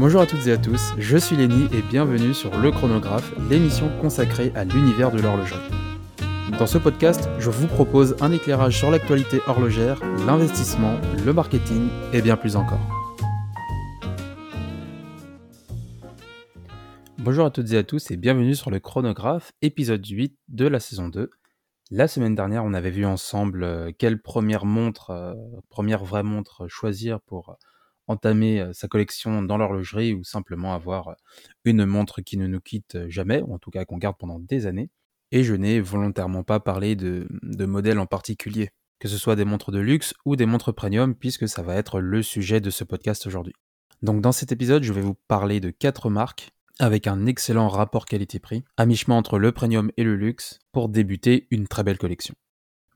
Bonjour à toutes et à tous, je suis Lenny et bienvenue sur Le Chronographe, l'émission consacrée à l'univers de l'horlogerie. Dans ce podcast, je vous propose un éclairage sur l'actualité horlogère, l'investissement, le marketing et bien plus encore. Bonjour à toutes et à tous et bienvenue sur le chronographe, épisode 8 de la saison 2. La semaine dernière, on avait vu ensemble euh, quelle première montre, euh, première vraie montre choisir pour entamer euh, sa collection dans l'horlogerie ou simplement avoir une montre qui ne nous quitte jamais, ou en tout cas qu'on garde pendant des années. Et je n'ai volontairement pas parlé de, modèles en particulier, que ce soit des montres de luxe ou des montres premium, puisque ça va être le sujet de ce podcast aujourd'hui. Donc dans cet épisode, je vais vous parler de quatre marques avec un excellent rapport qualité-prix, à mi-chemin entre le premium et le luxe, pour débuter une très belle collection.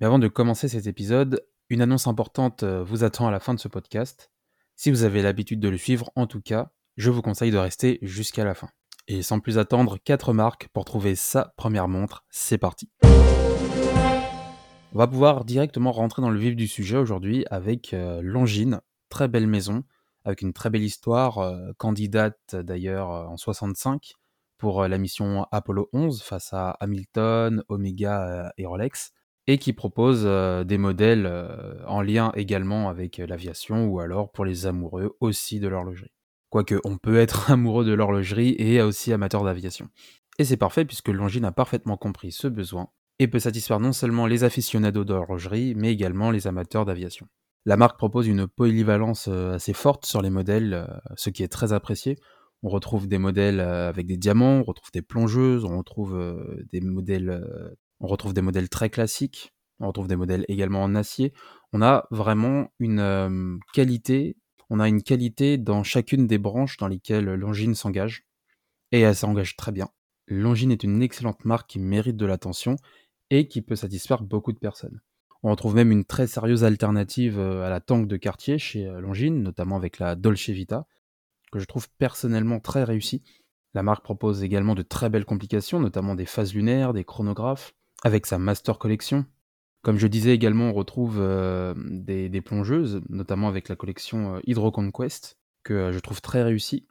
Mais avant de commencer cet épisode, une annonce importante euh, vous attend à la fin de ce podcast. Si vous avez l'habitude de le suivre, en tout cas, je vous conseille de rester jusqu'à la fin. Et sans plus attendre, 4 marques pour trouver sa première montre, c'est parti. On va pouvoir directement rentrer dans le vif du sujet aujourd'hui avec euh, Longines, très belle maison, avec une très belle histoire, euh, candidate d'ailleurs euh, en 65 pour la mission Apollo 11 face à Hamilton, Omega et Rolex, et qui propose des modèles en lien également avec l'aviation ou alors pour les amoureux aussi de l'horlogerie. Quoique on peut être amoureux de l'horlogerie et aussi amateur d'aviation. Et c'est parfait puisque Longines a parfaitement compris ce besoin et peut satisfaire non seulement les aficionados d'horlogerie mais également les amateurs d'aviation. La marque propose une polyvalence euh, assez forte sur les modèles, euh, ce qui est très apprécié. On retrouve des modèles euh, avec des diamants, on retrouve des plongeuses, on retrouve des modèles, on retrouve des modèles très classiques, on retrouve des modèles également en acier. On a vraiment une qualité, on a une qualité dans chacune des branches dans lesquelles Longines s'engage, et elle s'engage très bien. Longines est une excellente marque qui mérite de l'attention et qui peut satisfaire beaucoup de personnes. On retrouve même une très sérieuse alternative euh, à la tank de quartier chez euh, Longines, notamment avec la Dolce Vita, que je trouve personnellement très réussie. La marque propose également de très belles complications, notamment des phases lunaires, des chronographes, avec sa Master Collection. Comme je disais également, on retrouve euh, des, plongeuses, notamment avec la collection Hydro Conquest, que je trouve très réussie.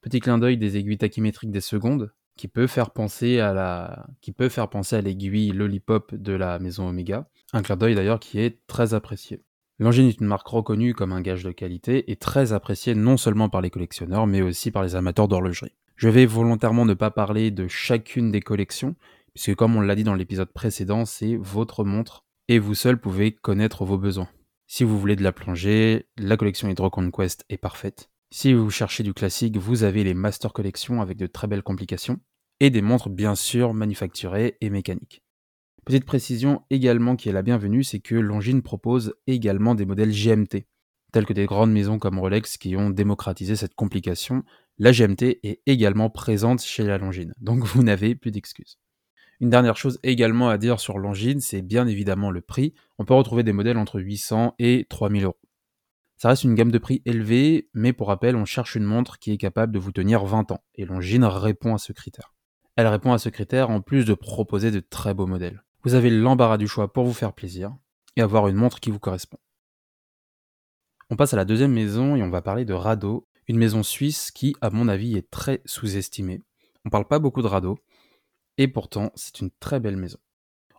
Petit clin d'œil des aiguilles tachymétriques des secondes, qui peut faire penser à la, qui peut faire penser à l'aiguille Lollipop de la maison Omega. Un clin d'œil d'ailleurs qui est très apprécié. Longines est une marque reconnue comme un gage de qualité et très appréciée non seulement par les collectionneurs mais aussi par les amateurs d'horlogerie. Je vais volontairement ne pas parler de chacune des collections, puisque comme on l'a dit dans l'épisode précédent, c'est votre montre et vous seul pouvez connaître vos besoins. Si vous voulez de la plongée, la collection Hydro Conquest est parfaite. Si vous cherchez du classique, vous avez les Master Collection avec de très belles complications et des montres bien sûr manufacturées et mécaniques. Petite précision également qui est la bienvenue, c'est que Longines propose également des modèles GMT, tels que des grandes maisons comme Rolex qui ont démocratisé cette complication. La GMT est également présente chez la Longines, donc vous n'avez plus d'excuses. Une dernière chose également à dire sur Longines, c'est bien évidemment le prix. On peut retrouver des modèles entre 800 et 3000 euros. Ça reste une gamme de prix élevée, mais pour rappel, on cherche une montre qui est capable de vous tenir 20 ans, et Longines répond à ce critère. Elle répond à ce critère en plus de proposer de très beaux modèles. Vous avez l'embarras du choix pour vous faire plaisir et avoir une montre qui vous correspond. On passe à la deuxième maison et on va parler de Rado, une maison suisse qui, à mon avis, est très sous-estimée. On parle pas beaucoup de Rado, et pourtant c'est une très belle maison.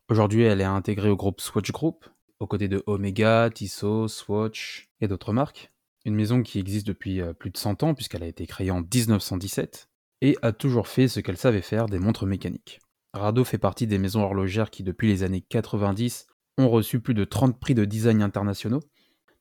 Aujourd'hui, elle est intégrée au groupe Swatch Group, aux côtés de Omega, Tissot, Swatch et d'autres marques. Une maison qui existe depuis euh, plus de 100 ans puisqu'elle a été créée en 1917 et a toujours fait ce qu'elle savait faire des montres mécaniques. Rado fait partie des maisons horlogères qui depuis les années 90 ont reçu plus de 30 prix de design internationaux.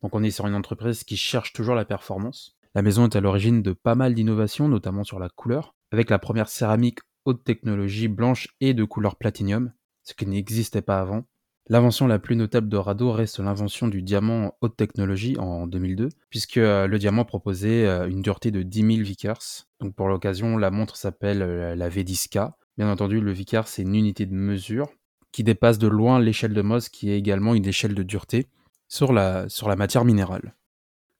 Donc on est sur une entreprise qui cherche toujours la performance. La maison est à l'origine de pas mal d'innovations, notamment sur la couleur, avec la première céramique haute technologie blanche et de couleur platinium, ce qui n'existait pas avant, L'invention la plus notable de Rado reste l'invention du diamant haute technologie en 2002, puisque euh, le diamant proposait euh, une dureté de 10 000 Vickers. Donc pour l'occasion, la montre s'appelle euh, la V10K. Bien entendu, le Vickers c'est une unité de mesure qui dépasse de loin l'échelle de Mohs, qui est également une échelle de dureté sur la, sur la matière minérale.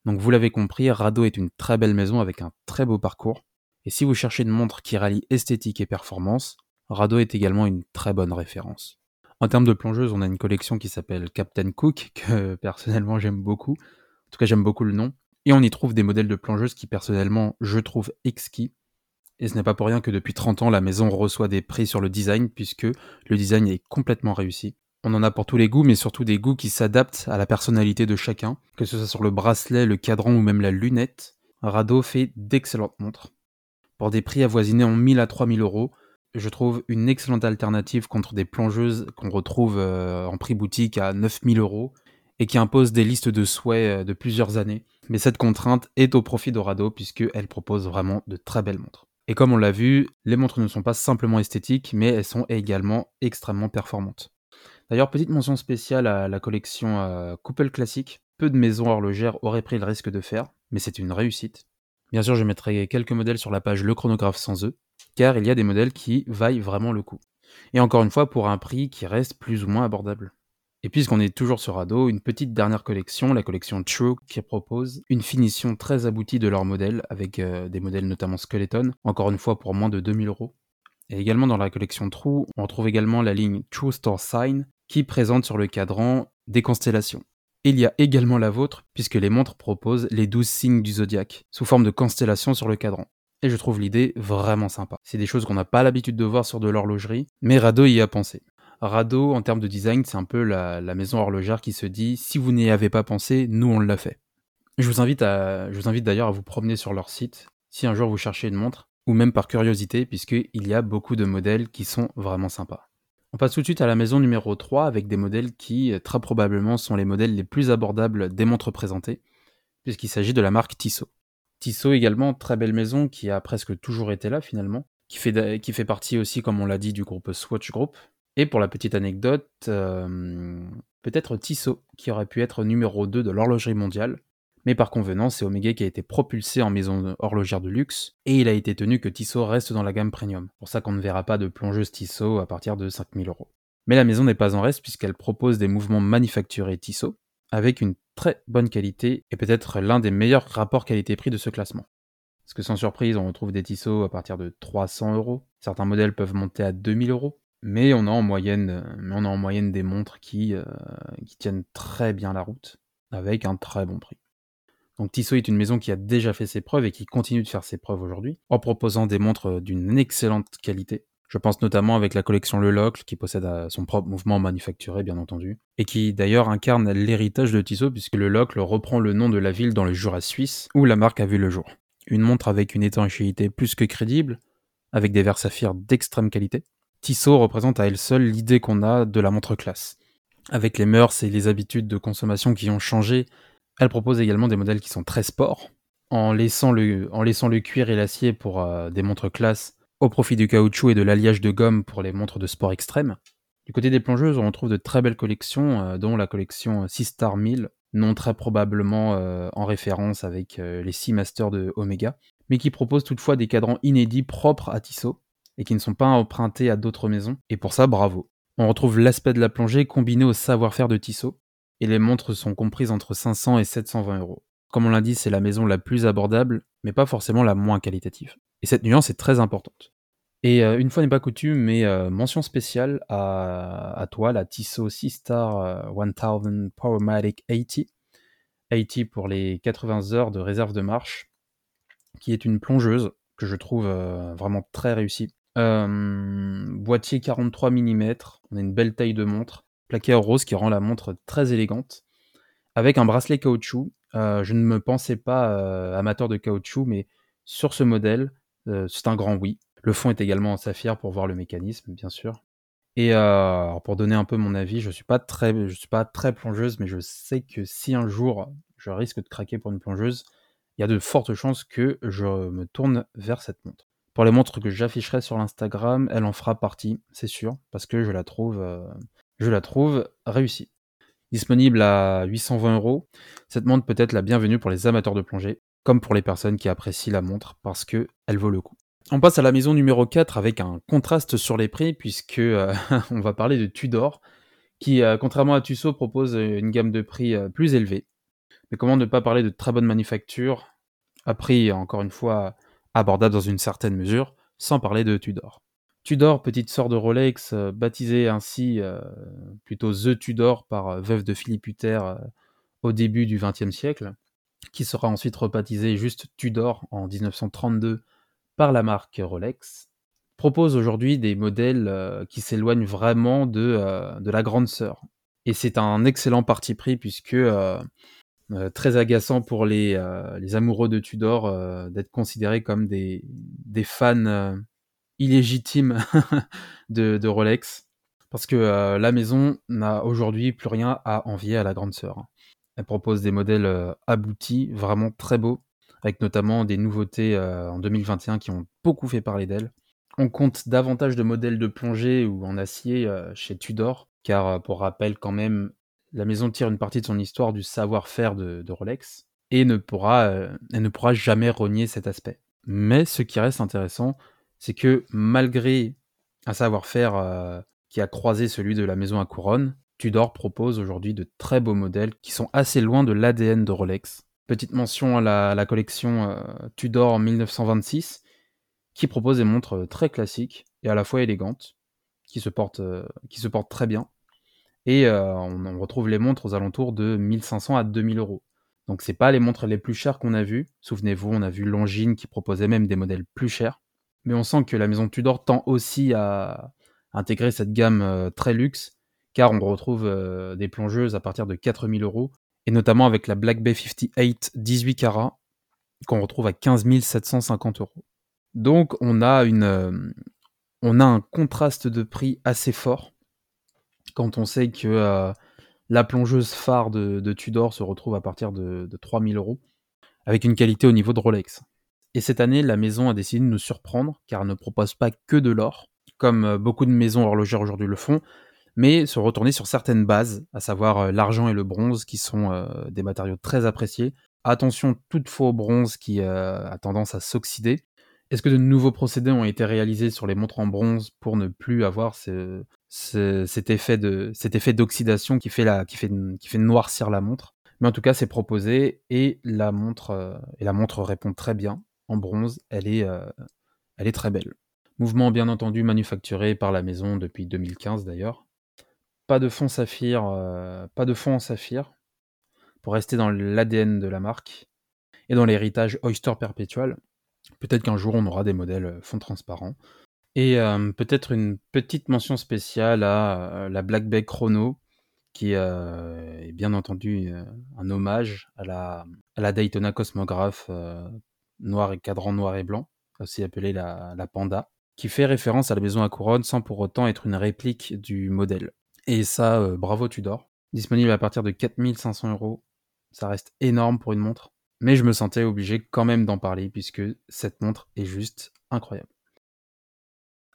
Donc vous l'avez compris, Rado est une très belle maison avec un très beau parcours. Et si vous cherchez une montre qui rallie esthétique et performance, Rado est également une très bonne référence. En termes de plongeuse, on a une collection qui s'appelle Captain Cook, que personnellement j'aime beaucoup. En tout cas, j'aime beaucoup le nom. Et on y trouve des modèles de plongeuses qui personnellement je trouve exquis. Et ce n'est pas pour rien que depuis 30 ans la maison reçoit des prix sur le design puisque le design est complètement réussi. On en a pour tous les goûts, mais surtout des goûts qui s'adaptent à la personnalité de chacun, que ce soit sur le bracelet, le cadran ou même la lunette. Rado fait d'excellentes montres. Pour des prix avoisinés en 1000 à 3000 euros, je trouve une excellente alternative contre des plongeuses qu'on retrouve euh, en prix boutique à 9000 euros et qui imposent des listes de souhaits euh, de plusieurs années. Mais cette contrainte est au profit d'Orado puisqu'elle propose vraiment de très belles montres. Et comme on l'a vu, les montres ne sont pas simplement esthétiques, mais elles sont également extrêmement performantes. D'ailleurs, petite mention spéciale à la collection euh, Couple Classique. Peu de maisons horlogères auraient pris le risque de faire, mais c'est une réussite. Bien sûr, je mettrai quelques modèles sur la page Le Chronographe sans eux, car il y a des modèles qui vaillent vraiment le coup. Et encore une fois, pour un prix qui reste plus ou moins abordable. Et puisqu'on est toujours sur Ado, une petite dernière collection, la collection True, qui propose une finition très aboutie de leurs modèles, avec euh, des modèles notamment Skeleton, encore une fois pour moins de 2000 euros. Et également dans la collection True, on retrouve également la ligne True Store Sign, qui présente sur le cadran des constellations. Il y a également la vôtre, puisque les montres proposent les 12 signes du zodiaque, sous forme de constellations sur le cadran. Et je trouve l'idée vraiment sympa. C'est des choses qu'on n'a pas l'habitude de voir sur de l'horlogerie, mais Rado y a pensé. Rado, en termes de design, c'est un peu la, maison horlogère qui se dit si vous n'y avez pas pensé, nous on l'a fait. Je vous invite, je vous invite d'ailleurs à vous promener sur leur site si un jour vous cherchez une montre, ou même par curiosité, puisqu'il y a beaucoup de modèles qui sont vraiment sympas. On passe tout de suite à la maison numéro 3 avec des modèles qui, très probablement, sont les modèles les plus abordables des montres présentées, puisqu'il s'agit de la marque Tissot. Tissot également, très belle maison qui a presque toujours été là finalement, qui fait, qui fait partie aussi, comme on l'a dit, du groupe Swatch Group, et pour la petite anecdote, euh, peut-être Tissot, qui aurait pu être numéro 2 de l'horlogerie mondiale, mais par convenance, c'est Omega qui a été propulsé en maison horlogère de luxe, et il a été tenu que Tissot reste dans la gamme premium. Pour ça qu'on ne verra pas de plongeuse Tissot à partir de 5000 euros. Mais la maison n'est pas en reste puisqu'elle propose des mouvements manufacturés Tissot, avec une très bonne qualité et peut-être l'un des meilleurs rapports qualité-prix de ce classement. Parce que sans surprise, on retrouve des Tissot à partir de 300 euros. Certains modèles peuvent monter à 2000 euros. Mais on a en moyenne, euh, des montres euh, qui tiennent très bien la route, avec un très bon prix. Donc Tissot est une maison qui a déjà fait ses preuves et qui continue de faire ses preuves aujourd'hui, en proposant des montres d'une excellente qualité. Je pense notamment avec la collection Le Locle, qui possède euh, son propre mouvement manufacturé, bien entendu, et qui d'ailleurs incarne l'héritage de Tissot, puisque Le Locle reprend le nom de la ville dans le Jura suisse, où la marque a vu le jour. Une montre avec une étanchéité plus que crédible, avec des verres saphirs d'extrême qualité, Tissot représente à elle seule l'idée qu'on a de la montre classe. Avec les mœurs et les habitudes de consommation qui ont changé, elle propose également des modèles qui sont très sport, en laissant le, cuir et l'acier pour euh, des montres classe, au profit du caoutchouc et de l'alliage de gomme pour les montres de sport extrême. Du côté des plongeuses, on retrouve de très belles collections, euh, dont la collection Seastar 1000, non très probablement euh, en référence avec les Seamaster de Omega, mais qui propose toutefois des cadrans inédits propres à Tissot, et qui ne sont pas empruntés à d'autres maisons, et pour ça, bravo. On retrouve l'aspect de la plongée combiné au savoir-faire de Tissot, et les montres sont comprises entre 500 et 720 euros. Comme on l'a dit, c'est la maison la plus abordable, mais pas forcément la moins qualitative. Et cette nuance est très importante. Et euh, une fois n'est pas coutume, mais euh, mention spéciale à, toi, la Tissot Seastar 1000 euh, Powermatic 80. 80 pour les 80 heures de réserve de marche, qui est une plongeuse que je trouve vraiment très réussie boîtier 43 mm, on a une belle taille de montre, plaqué en rose qui rend la montre très élégante, avec un bracelet caoutchouc. je ne me pensais pas amateur de caoutchouc, mais sur ce modèle, c'est un grand oui. Le fond est également en saphir pour voir le mécanisme, bien sûr. Et pour donner un peu mon avis, je suis suis pas très plongeuse, mais je sais que si un jour je risque de craquer pour une plongeuse, il y a de fortes chances que je me tourne vers cette montre. Pour les montres que j'afficherai sur l'Instagram, elle en fera partie, c'est sûr, parce que je la trouve, euh, je la trouve réussie. Disponible à 820 euros, cette montre peut être la bienvenue pour les amateurs de plongée, comme pour les personnes qui apprécient la montre parce que elle vaut le coup. On passe à la maison numéro 4 avec un contraste sur les prix puisque euh, on va parler de Tudor qui euh, contrairement à Tussaud propose une gamme de prix plus élevée. Mais comment ne pas parler de très bonne manufacture à prix encore une fois abordable dans une certaine mesure, sans parler de Tudor. Tudor, petite sœur de Rolex, euh, baptisée ainsi euh, plutôt The Tudor par euh, veuve de Philippe Hutter au début du XXe siècle, qui sera ensuite rebaptisé juste Tudor en 1932 par la marque Rolex, propose aujourd'hui des modèles qui s'éloignent vraiment de, la grande sœur. Et c'est un excellent parti pris puisque très agaçant pour les, les amoureux de Tudor d'être considérés comme des, des fans illégitimes de, Rolex. Parce que la maison n'a aujourd'hui plus rien à envier à la grande sœur. Elle propose des modèles aboutis, vraiment très beaux, avec notamment des nouveautés en 2021 qui ont beaucoup fait parler d'elle. On compte davantage de modèles de plongée ou en acier chez Tudor, car pour rappel quand même, la maison tire une partie de son histoire du savoir-faire de, Rolex, et ne pourra, elle ne pourra jamais renier cet aspect. Mais ce qui reste intéressant, c'est que malgré un savoir-faire qui a croisé celui de la maison à couronne, Tudor propose aujourd'hui de très beaux modèles qui sont assez loin de l'ADN de Rolex. Petite mention à la, collection euh, Tudor 1926, qui propose des montres euh, très classiques et à la fois élégantes, qui se portent, euh, très bien. Et on, retrouve les montres aux alentours de 1500 à 2000 euros. Donc c'est pas les montres les plus chères qu'on a vues. Souvenez-vous, on a vu Longines qui proposait même des modèles plus chers. Mais on sent que la maison Tudor tend aussi à intégrer cette gamme très luxe car on retrouve euh, des plongeuses à partir de 4000 euros, et notamment avec la Black Bay 58 18 carats, qu'on retrouve à 15 750 euros. Donc on a, une, euh, on a un contraste de prix assez fort, quand on sait que euh, la plongeuse phare de, Tudor se retrouve à partir de, de 3000 euros, avec une qualité au niveau de Rolex. Et cette année, la maison a décidé de nous surprendre, car elle ne propose pas que de l'or, comme beaucoup de maisons horlogères aujourd'hui le font, mais se retourner sur certaines bases, à savoir euh, l'argent et le bronze, qui sont euh, des matériaux très appréciés. Attention toutefois au bronze qui euh, a tendance à s'oxyder. Est-ce que de nouveaux procédés ont été réalisés sur les montres en bronze pour ne plus avoir cet effet d'oxydation qui fait noircir la montre? Mais en tout cas, c'est proposé et la montre répond très bien en bronze. Elle est elle est très belle. Mouvement bien entendu manufacturé par la maison depuis 2015 d'ailleurs. Pas de fond saphir, euh, pas de fond en saphir, pour rester dans l'ADN de la marque et dans l'héritage Oyster perpétuel. Peut-être qu'un jour on aura des modèles euh, fond transparent. Et euh, peut-être une petite mention spéciale à la Black Bay Chrono, qui est bien entendu un hommage à la, la Daytona Cosmograph noir et cadran noir et blanc, aussi appelée la, la Panda, qui fait référence à la maison à couronne sans pour autant être une réplique du modèle. Et ça, euh, bravo Tudor. Disponible à partir de 4500 euros. Ça reste énorme pour une montre. Mais je me sentais obligé quand même d'en parler puisque cette montre est juste incroyable.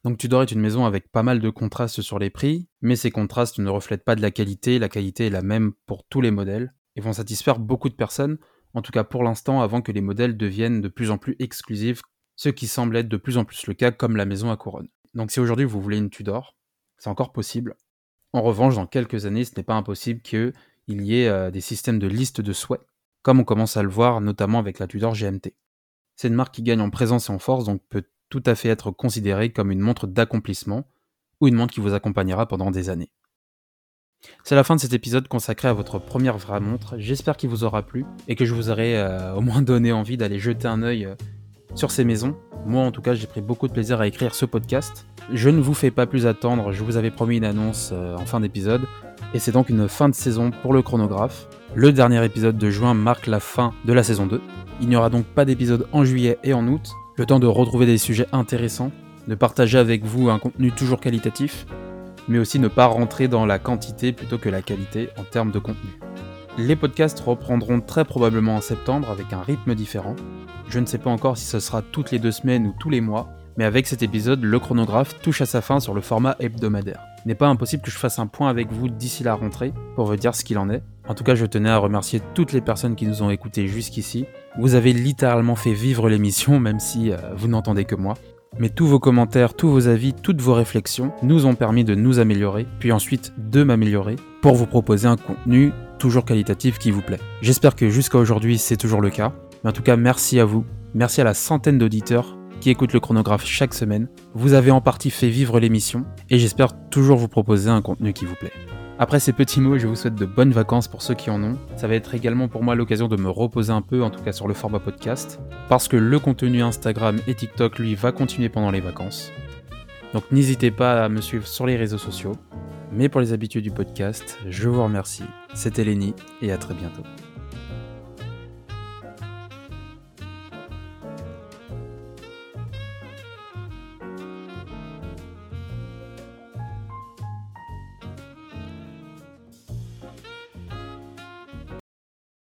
Donc Tudor est une maison avec pas mal de contrastes sur les prix, mais ces contrastes ne reflètent pas de la qualité, la qualité est la même pour tous les modèles, et vont satisfaire beaucoup de personnes, en tout cas pour l'instant avant que les modèles deviennent de plus en plus exclusifs, ce qui semble être de plus en plus le cas comme la maison à couronne. Donc si aujourd'hui vous voulez une Tudor, c'est encore possible, en revanche, dans quelques années, ce n'est pas impossible qu'il y ait euh, des systèmes de liste de souhaits, comme on commence à le voir notamment avec la Tudor GMT. C'est une marque qui gagne en présence et en force, donc peut tout à fait être considérée comme une montre d'accomplissement ou une montre qui vous accompagnera pendant des années. C'est la fin de cet épisode consacré à votre première vraie montre. J'espère qu'il vous aura plu et que je vous aurai euh, au moins donné envie d'aller jeter un œil euh, sur ces maisons. Moi, en tout cas, j'ai pris beaucoup de plaisir à écrire ce podcast. Je ne vous fais pas plus attendre, je vous avais promis une annonce euh, en fin d'épisode, et c'est donc une fin de saison pour le chronographe. Le dernier épisode de juin marque la fin de la saison 2. Il n'y aura donc pas d'épisode en juillet et en août, le temps de retrouver des sujets intéressants, de partager avec vous un contenu toujours qualitatif, mais aussi ne pas rentrer dans la quantité plutôt que la qualité en termes de contenu. Les podcasts reprendront très probablement en septembre avec un rythme différent. Je ne sais pas encore si ce sera toutes les deux semaines ou tous les mois, mais avec cet épisode, le chronographe touche à sa fin sur le format hebdomadaire. N'est pas impossible que je fasse un point avec vous d'ici la rentrée pour vous dire ce qu'il en est. En tout cas, je tenais à remercier toutes les personnes qui nous ont écoutés jusqu'ici. Vous avez littéralement fait vivre l'émission, même si euh, vous n'entendez que moi. Mais tous vos commentaires, tous vos avis, toutes vos réflexions nous ont permis de nous améliorer, puis ensuite de m'améliorer, pour vous proposer un contenu toujours qualitatif qui vous plaît. J'espère que jusqu'à aujourd'hui c'est toujours le cas. Mais en tout cas, merci à vous. Merci à la centaine d'auditeurs qui écoutent le chronographe chaque semaine. Vous avez en partie fait vivre l'émission et j'espère toujours vous proposer un contenu qui vous plaît. Après ces petits mots, je vous souhaite de bonnes vacances pour ceux qui en ont. Ça va être également pour moi l'occasion de me reposer un peu, en tout cas sur le format podcast, parce que le contenu Instagram et TikTok, lui, va continuer pendant les vacances. Donc n'hésitez pas à me suivre sur les réseaux sociaux. Mais pour les habitués du podcast, je vous remercie. C'était Lenny et à très bientôt.